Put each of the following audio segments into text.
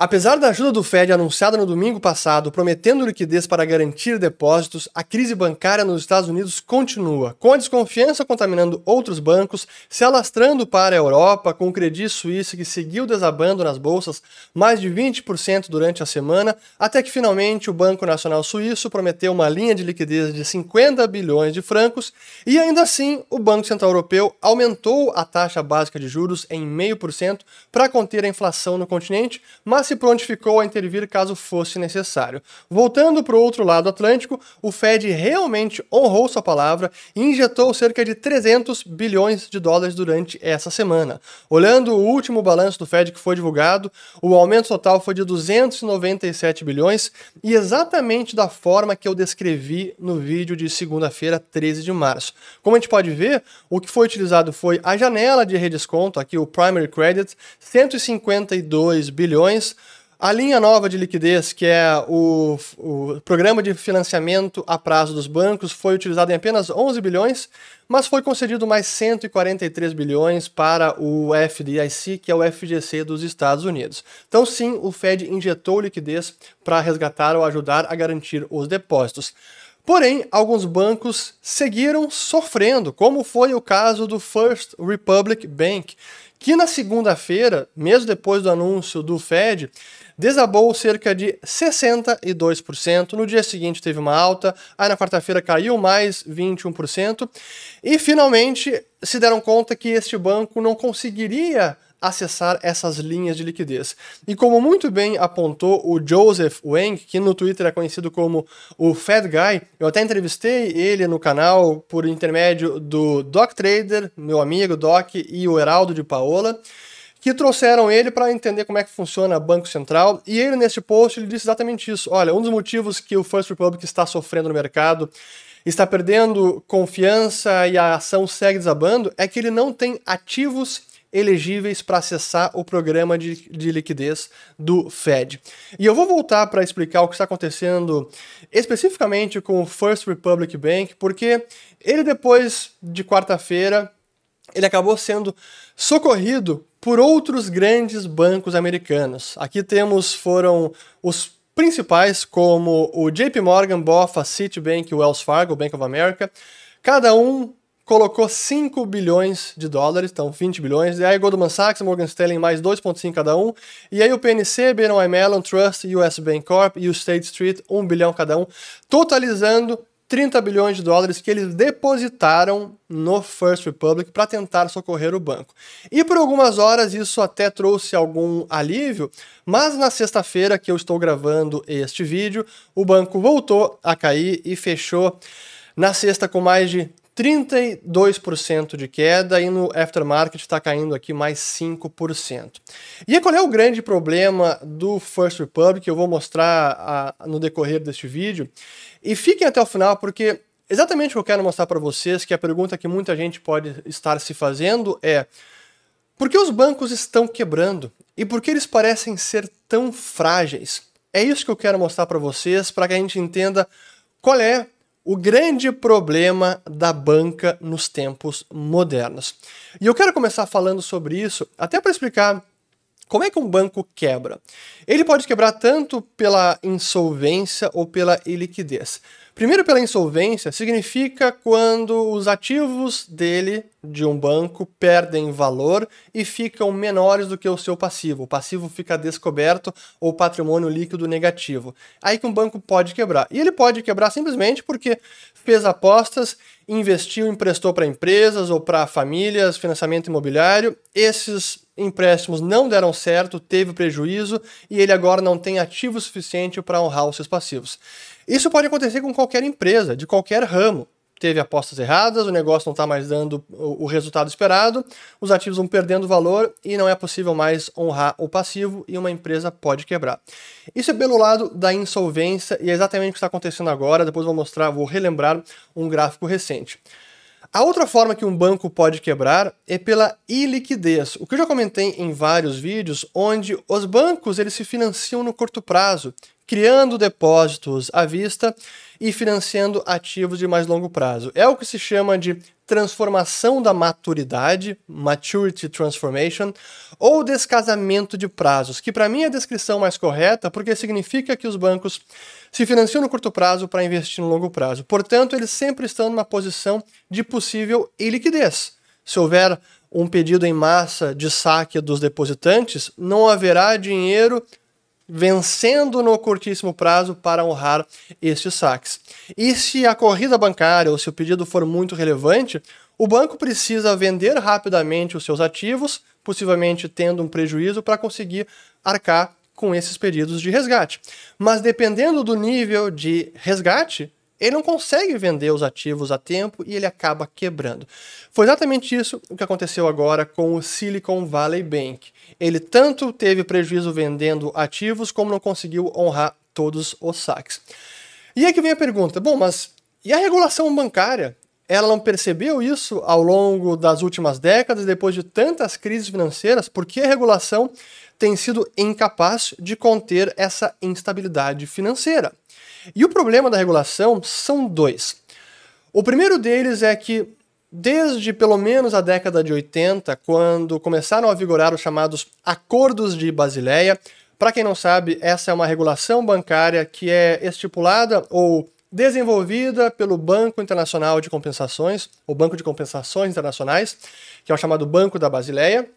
Apesar da ajuda do Fed anunciada no domingo passado, prometendo liquidez para garantir depósitos, a crise bancária nos Estados Unidos continua, com a desconfiança contaminando outros bancos, se alastrando para a Europa, com o Credit Suisse que seguiu desabando nas bolsas mais de 20% durante a semana, até que finalmente o Banco Nacional Suíço prometeu uma linha de liquidez de 50 bilhões de francos, e ainda assim o Banco Central Europeu aumentou a taxa básica de juros em 0,5% para conter a inflação no continente, mas se prontificou a intervir caso fosse necessário. Voltando para o outro lado Atlântico, o Fed realmente honrou sua palavra e injetou cerca de 300 bilhões de dólares durante essa semana. Olhando o último balanço do Fed que foi divulgado, o aumento total foi de 297 bilhões e exatamente da forma que eu descrevi no vídeo de segunda-feira, 13 de março. Como a gente pode ver, o que foi utilizado foi a janela de redesconto, aqui o Primary Credit, 152 bilhões, a linha nova de liquidez, que é o, o, programa de financiamento a prazo dos bancos, foi utilizado em apenas 11 bilhões, mas foi concedido mais 143 bilhões para o FDIC, que é o FGC dos Estados Unidos. Então, sim, o Fed injetou liquidez para resgatar ou ajudar a garantir os depósitos. Porém, alguns bancos seguiram sofrendo, como foi o caso do First Republic Bank, que na segunda-feira, mesmo depois do anúncio do Fed, desabou cerca de 62%. No dia seguinte teve uma alta, aí na quarta-feira caiu mais 21%, e finalmente se deram conta que este banco não conseguiria acessar essas linhas de liquidez. E como muito bem apontou o Joseph Wang, que no Twitter é conhecido como o Fed Guy, eu até entrevistei ele no canal por intermédio do Doc Trader, meu amigo Doc, e o Heraldo de Paola que trouxeram ele para entender como é que funciona Banco Central. E ele, nesse post, ele disse exatamente isso. Olha, um dos motivos que o First Republic está sofrendo no mercado, está perdendo confiança e a ação segue desabando, é que ele não tem ativos elegíveis para acessar o programa de, de liquidez do Fed. E eu vou voltar para explicar o que está acontecendo especificamente com o First Republic Bank, porque ele depois de quarta-feira ele acabou sendo socorrido por outros grandes bancos americanos. Aqui temos foram os principais como o JP Morgan, BofA, Citibank, Wells Fargo, Bank of America, cada um colocou 5 bilhões de dólares, então 20 bilhões, e aí Goldman Sachs, Morgan Stanley mais 2,5 cada um, e aí o PNC, BNY Mellon, Trust, US Bank Corp e o State Street, 1 bilhão cada um, totalizando 30 bilhões de dólares que eles depositaram no First Republic para tentar socorrer o banco. E por algumas horas isso até trouxe algum alívio, mas na sexta-feira que eu estou gravando este vídeo, o banco voltou a cair e fechou na sexta com mais de 32% de queda e no aftermarket está caindo aqui mais 5%. E qual é o grande problema do First Republic? Eu vou mostrar a, no decorrer deste vídeo. E fiquem até o final porque exatamente o que eu quero mostrar para vocês, que é a pergunta que muita gente pode estar se fazendo é por que os bancos estão quebrando e por que eles parecem ser tão frágeis? É isso que eu quero mostrar para vocês, para que a gente entenda qual é o grande problema da banca nos tempos modernos. E eu quero começar falando sobre isso, até para explicar como é que um banco quebra? Ele pode quebrar tanto pela insolvência ou pela iliquidez. Primeiro, pela insolvência, significa quando os ativos dele, de um banco, perdem valor e ficam menores do que o seu passivo. O passivo fica descoberto ou patrimônio líquido negativo. Aí que um banco pode quebrar. E ele pode quebrar simplesmente porque fez apostas, investiu, emprestou para empresas ou para famílias, financiamento imobiliário. Esses empréstimos não deram certo, teve prejuízo e ele agora não tem ativo suficiente para honrar os seus passivos. Isso pode acontecer com qualquer empresa, de qualquer ramo. Teve apostas erradas, o negócio não está mais dando o resultado esperado, os ativos vão perdendo valor e não é possível mais honrar o passivo e uma empresa pode quebrar. Isso é pelo lado da insolvência e é exatamente o que está acontecendo agora. Depois vou mostrar, vou relembrar um gráfico recente. A outra forma que um banco pode quebrar é pela iliquidez. O que eu já comentei em vários vídeos, onde os bancos eles se financiam no curto prazo, criando depósitos à vista e financiando ativos de mais longo prazo. É o que se chama de transformação da maturidade, maturity transformation, ou descasamento de prazos, que para mim é a descrição mais correta, porque significa que os bancos se financiam no curto prazo para investir no longo prazo. Portanto, eles sempre estão numa posição de possível iliquidez. Se houver um pedido em massa de saque dos depositantes, não haverá dinheiro vencendo no curtíssimo prazo para honrar estes saques. E se a corrida bancária ou se o pedido for muito relevante, o banco precisa vender rapidamente os seus ativos, possivelmente tendo um prejuízo para conseguir arcar com esses pedidos de resgate. Mas dependendo do nível de resgate, ele não consegue vender os ativos a tempo e ele acaba quebrando. Foi exatamente isso o que aconteceu agora com o Silicon Valley Bank. Ele tanto teve prejuízo vendendo ativos, como não conseguiu honrar todos os saques. E aí que vem a pergunta: bom, mas e a regulação bancária? Ela não percebeu isso ao longo das últimas décadas, depois de tantas crises financeiras? Por que a regulação tem sido incapaz de conter essa instabilidade financeira? E o problema da regulação são dois. O primeiro deles é que, desde pelo menos a década de 80, quando começaram a vigorar os chamados Acordos de Basileia, para quem não sabe, essa é uma regulação bancária que é estipulada ou desenvolvida pelo Banco Internacional de Compensações, o Banco de Compensações Internacionais, que é o chamado Banco da Basileia.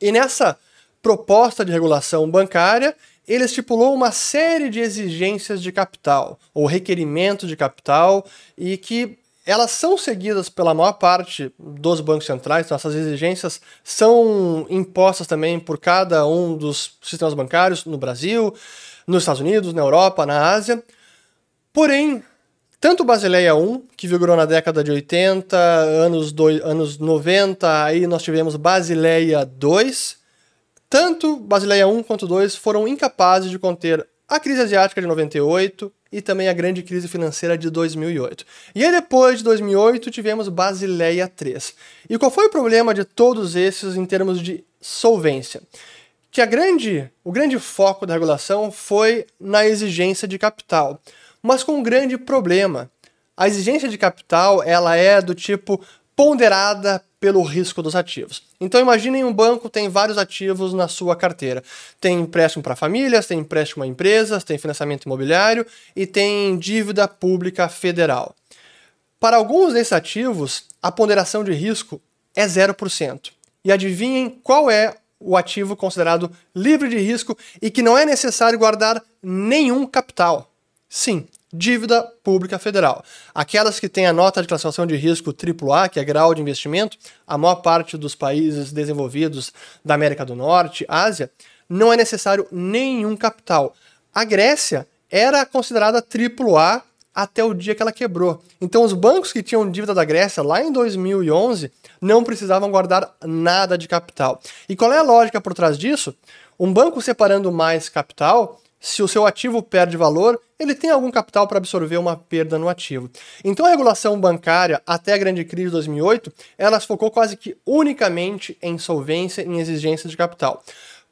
E nessa proposta de regulação bancária, ele estipulou uma série de exigências de capital, ou requerimentos de capital, e que elas são seguidas pela maior parte dos bancos centrais, então essas exigências são impostas também por cada um dos sistemas bancários no Brasil, nos Estados Unidos, na Europa, na Ásia. Porém, tanto Basileia 1, que vigorou na década de 80, anos, do, anos 90, aí nós tivemos Basileia 2, tanto Basileia 1 quanto 2 foram incapazes de conter a crise asiática de 98 e também a grande crise financeira de 2008. E aí depois de 2008 tivemos Basileia 3. E qual foi o problema de todos esses em termos de solvência? Que a grande, o grande foco da regulação foi na exigência de capital, mas com um grande problema. A exigência de capital ela é do tipo ponderada pelo risco dos ativos. Então imaginem um banco tem vários ativos na sua carteira. Tem empréstimo para famílias, tem empréstimo a empresas, tem financiamento imobiliário e tem dívida pública federal. Para alguns desses ativos, a ponderação de risco é 0%. E adivinhem qual é o ativo considerado livre de risco e que não é necessário guardar nenhum capital. Sim, dívida pública federal. Aquelas que têm a nota de classificação de risco AAA, que é grau de investimento, a maior parte dos países desenvolvidos da América do Norte, Ásia, não é necessário nenhum capital. A Grécia era considerada AAA até o dia que ela quebrou. Então os bancos que tinham dívida da Grécia lá em 2011 não precisavam guardar nada de capital. E qual é a lógica por trás disso? Um banco separando mais capital se o seu ativo perde valor, ele tem algum capital para absorver uma perda no ativo. Então a regulação bancária, até a grande crise de 2008, ela focou quase que unicamente em solvência e em exigências de capital.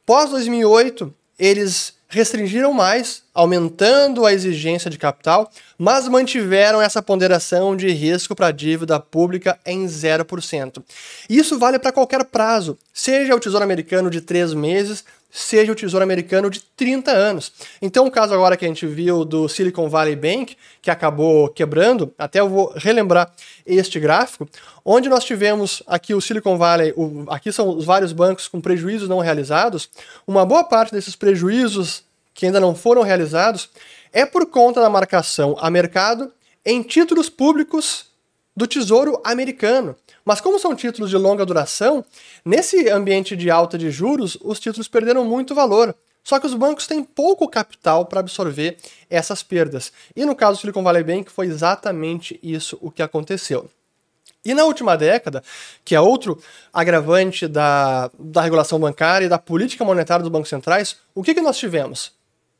Pós 2008, eles restringiram mais, aumentando a exigência de capital, mas mantiveram essa ponderação de risco para a dívida pública em 0%. Isso vale para qualquer prazo, seja o Tesouro Americano de 3 meses, seja o Tesouro Americano de 30 anos. Então, o caso agora que a gente viu do Silicon Valley Bank, que acabou quebrando, até eu vou relembrar este gráfico, onde nós tivemos aqui o Silicon Valley, o, aqui são os vários bancos com prejuízos não realizados. Uma boa parte desses prejuízos que ainda não foram realizados é por conta da marcação a mercado em títulos públicos do Tesouro Americano. Mas como são títulos de longa duração, nesse ambiente de alta de juros, os títulos perderam muito valor. Só que os bancos têm pouco capital para absorver essas perdas. E no caso do Silicon Valley Bank foi exatamente isso o que aconteceu. E na última década, que é outro agravante da, da regulação bancária e da política monetária dos bancos centrais, o que, que nós tivemos?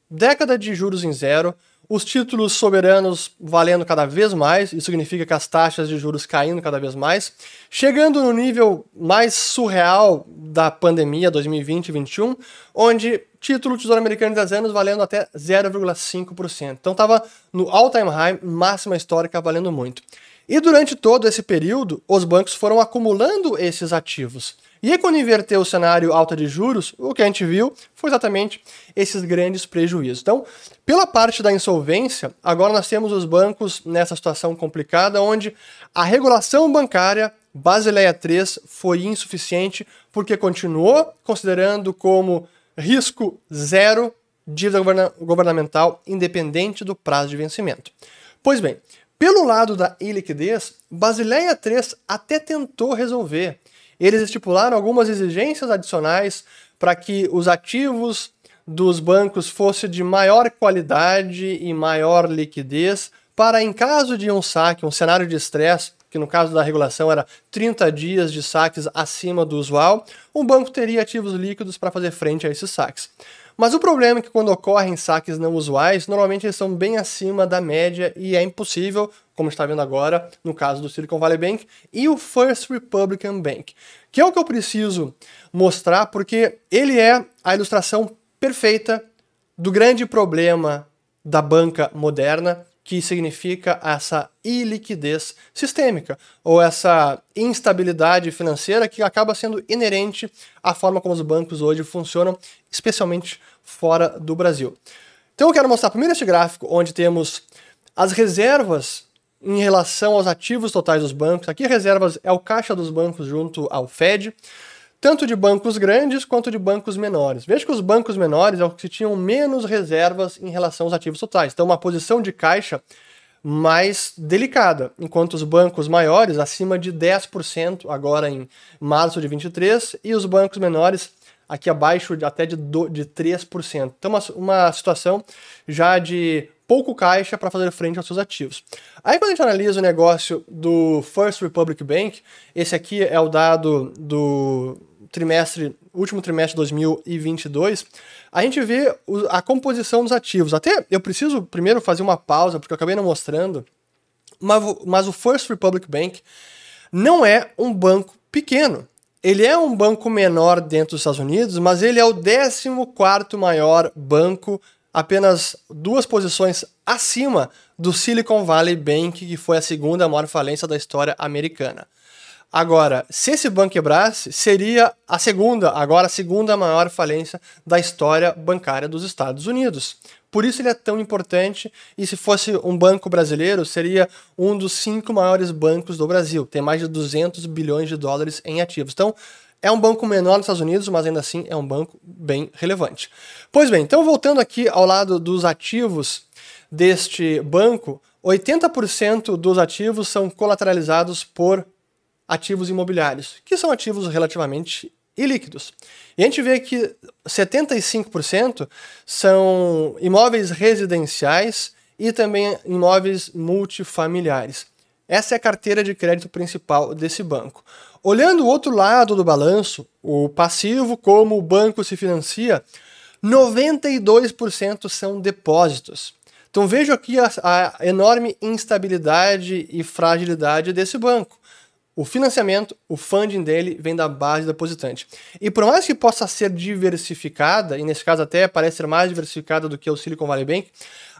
Década de juros em zero, os títulos soberanos valendo cada vez mais, isso significa que as taxas de juros caindo cada vez mais, chegando no nível mais surreal da pandemia 2020 e 2021, onde título Tesouro Americano de 10 anos valendo até 0,5%. Então estava no all-time high, máxima histórica, valendo muito. E durante todo esse período, os bancos foram acumulando esses ativos. E aí, quando inverteu o cenário alta de juros, o que a gente viu foi exatamente esses grandes prejuízos. Então, pela parte da insolvência, agora nós temos os bancos nessa situação complicada, onde a regulação bancária Basileia 3 foi insuficiente, porque continuou considerando como risco zero dívida governamental independente do prazo de vencimento. Pois bem, pelo lado da iliquidez, Basileia 3 até tentou resolver. Eles estipularam algumas exigências adicionais para que os ativos dos bancos fossem de maior qualidade e maior liquidez, para em caso de um saque, um cenário de estresse, que no caso da regulação era 30 dias de saques acima do usual, um banco teria ativos líquidos para fazer frente a esses saques. Mas o problema é que quando ocorrem saques não usuais, normalmente eles são bem acima da média e é impossível, como está vendo agora no caso do Silicon Valley Bank e o First Republican Bank, que é o que eu preciso mostrar porque ele é a ilustração perfeita do grande problema da banca moderna, que significa essa iliquidez sistêmica, ou essa instabilidade financeira que acaba sendo inerente à forma como os bancos hoje funcionam, especialmente fora do Brasil. Então eu quero mostrar primeiro este gráfico, onde temos as reservas em relação aos ativos totais dos bancos. Aqui reservas é o caixa dos bancos junto ao Fed tanto de bancos grandes quanto de bancos menores. Veja que os bancos menores é os que tinham menos reservas em relação aos ativos totais. Então, uma posição de caixa mais delicada, enquanto os bancos maiores acima de 10% agora em março de 23 e os bancos menores aqui abaixo de, até de, do, de 3%. Então, uma, uma situação já de pouco caixa para fazer frente aos seus ativos. Aí quando a gente analisa o negócio do First Republic Bank, esse aqui é o dado do trimestre, último trimestre de 2022, a gente vê a composição dos ativos. Até eu preciso primeiro fazer uma pausa, porque eu acabei não mostrando, mas o First Republic Bank não é um banco pequeno. Ele é um banco menor dentro dos Estados Unidos, mas ele é o 14 maior banco apenas duas posições acima do Silicon Valley Bank, que foi a segunda maior falência da história americana. Agora, se esse banco quebrasse, seria a segunda, agora a segunda maior falência da história bancária dos Estados Unidos. Por isso ele é tão importante, e se fosse um banco brasileiro, seria um dos cinco maiores bancos do Brasil. Tem mais de 200 bilhões de dólares em ativos. Então, é um banco menor nos Estados Unidos, mas ainda assim é um banco bem relevante. Pois bem, então voltando aqui ao lado dos ativos deste banco, 80% dos ativos são colateralizados por ativos imobiliários, que são ativos relativamente ilíquidos. E a gente vê que 75% são imóveis residenciais e também imóveis multifamiliares. Essa é a carteira de crédito principal desse banco. Olhando o outro lado do balanço, o passivo, como o banco se financia, 92% são depósitos. Então vejo aqui a, a, enorme instabilidade e fragilidade desse banco. O financiamento, o funding dele vem da base depositante. E por mais que possa ser diversificada, e nesse caso até parece ser mais diversificada do que o Silicon Valley Bank,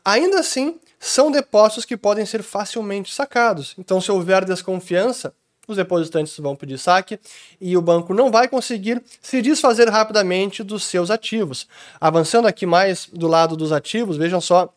ainda assim são depósitos que podem ser facilmente sacados. Então, se houver desconfiança, os depositantes vão pedir saque e o banco não vai conseguir se desfazer rapidamente dos seus ativos. Avançando aqui mais do lado dos ativos, vejam só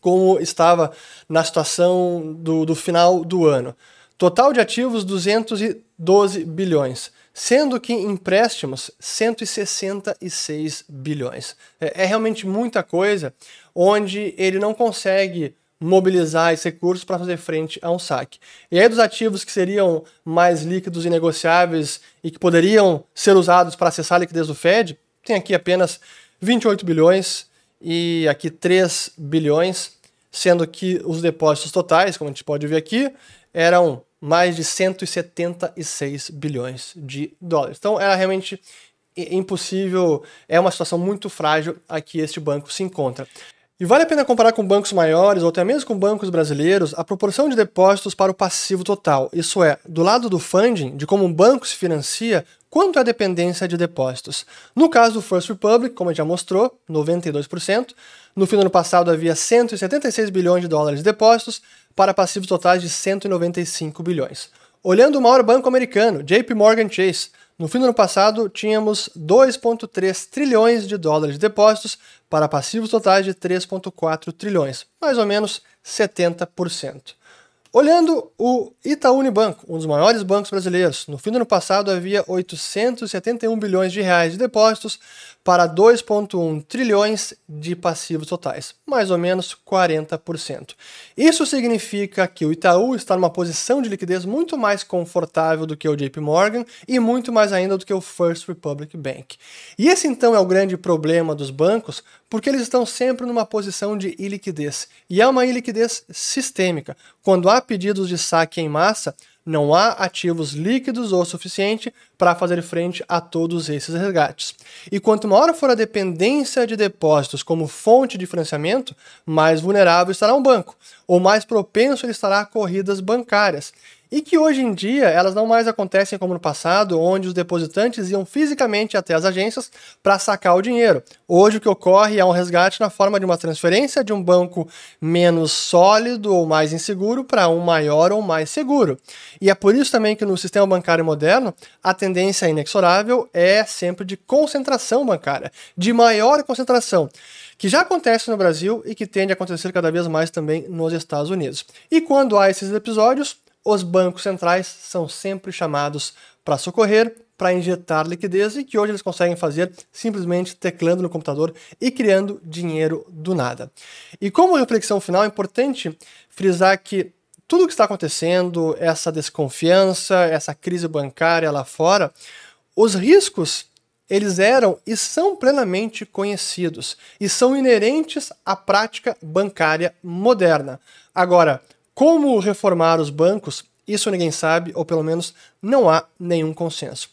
como estava na situação do, do final do ano. Total de ativos 212 bilhões, sendo que empréstimos 166 bilhões. É, é realmente muita coisa onde ele não consegue mobilizar esses recursos para fazer frente a um saque. E aí dos ativos que seriam mais líquidos e negociáveis e que poderiam ser usados para acessar a liquidez do Fed, tem aqui apenas 28 bilhões e aqui 3 bilhões, sendo que os depósitos totais, como a gente pode ver aqui, eram mais de 176 bilhões de dólares. Então era realmente impossível, é uma situação muito frágil a que este banco se encontra. E vale a pena comparar com bancos maiores ou até mesmo com bancos brasileiros a proporção de depósitos para o passivo total, isso é, do lado do funding, de como um banco se financia, quanto é a dependência de depósitos. No caso do First Republic, como já mostrou, 92%. No fim do ano passado havia 176 bilhões de dólares de depósitos para passivos totais de 195 bilhões. Olhando o maior banco americano, JP Morgan Chase, no fim do ano passado, tínhamos 2,3 trilhões de dólares de depósitos para passivos totais de 3,4 trilhões, mais ou menos 70%. Olhando o Itaú Unibanco, um dos maiores bancos brasileiros, no fim do ano passado havia 871 bilhões de reais de depósitos para 2,1 trilhões de passivos totais, mais ou menos 40%. Isso significa que o Itaú está numa posição de liquidez muito mais confortável do que o JP Morgan e muito mais ainda do que o First Republic Bank. E esse então é o grande problema dos bancos, porque eles estão sempre numa posição de iliquidez. E é uma iliquidez sistêmica. Quando há pedidos de saque em massa, não há ativos líquidos o suficiente para fazer frente a todos esses resgates. E quanto maior for a dependência de depósitos como fonte de financiamento, mais vulnerável estará um banco, ou mais propenso ele estará a corridas bancárias e que hoje em dia elas não mais acontecem como no passado, onde os depositantes iam fisicamente até as agências para sacar o dinheiro. Hoje o que ocorre é um resgate na forma de uma transferência de um banco menos sólido ou mais inseguro para um maior ou mais seguro. E é por isso também que no sistema bancário moderno a tendência inexorável é sempre de concentração bancária, de maior concentração que já acontece no Brasil e que tende a acontecer cada vez mais também nos Estados Unidos. E quando há esses episódios, os bancos centrais são sempre chamados para socorrer, para injetar liquidez e que hoje eles conseguem fazer simplesmente teclando no computador e criando dinheiro do nada. E como reflexão final, é importante frisar que tudo o que está acontecendo, essa desconfiança, essa crise bancária lá fora, os riscos eles eram e são plenamente conhecidos e são inerentes à prática bancária moderna. Agora, como reformar os bancos? Isso ninguém sabe, ou pelo menos não há nenhum consenso.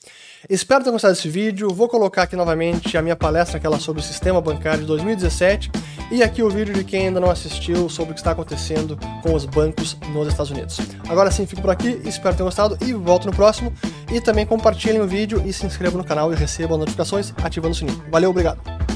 Espero ter gostado desse vídeo. Vou colocar aqui novamente a minha palestra, aquela sobre o sistema bancário de 2017, e aqui o vídeo de quem ainda não assistiu sobre o que está acontecendo com os bancos nos Estados Unidos. Agora sim, fico por aqui, espero ter gostado e volto no próximo. E também compartilhem o vídeo e se inscrevam no canal e recebam notificações ativando o sininho. Valeu, obrigado!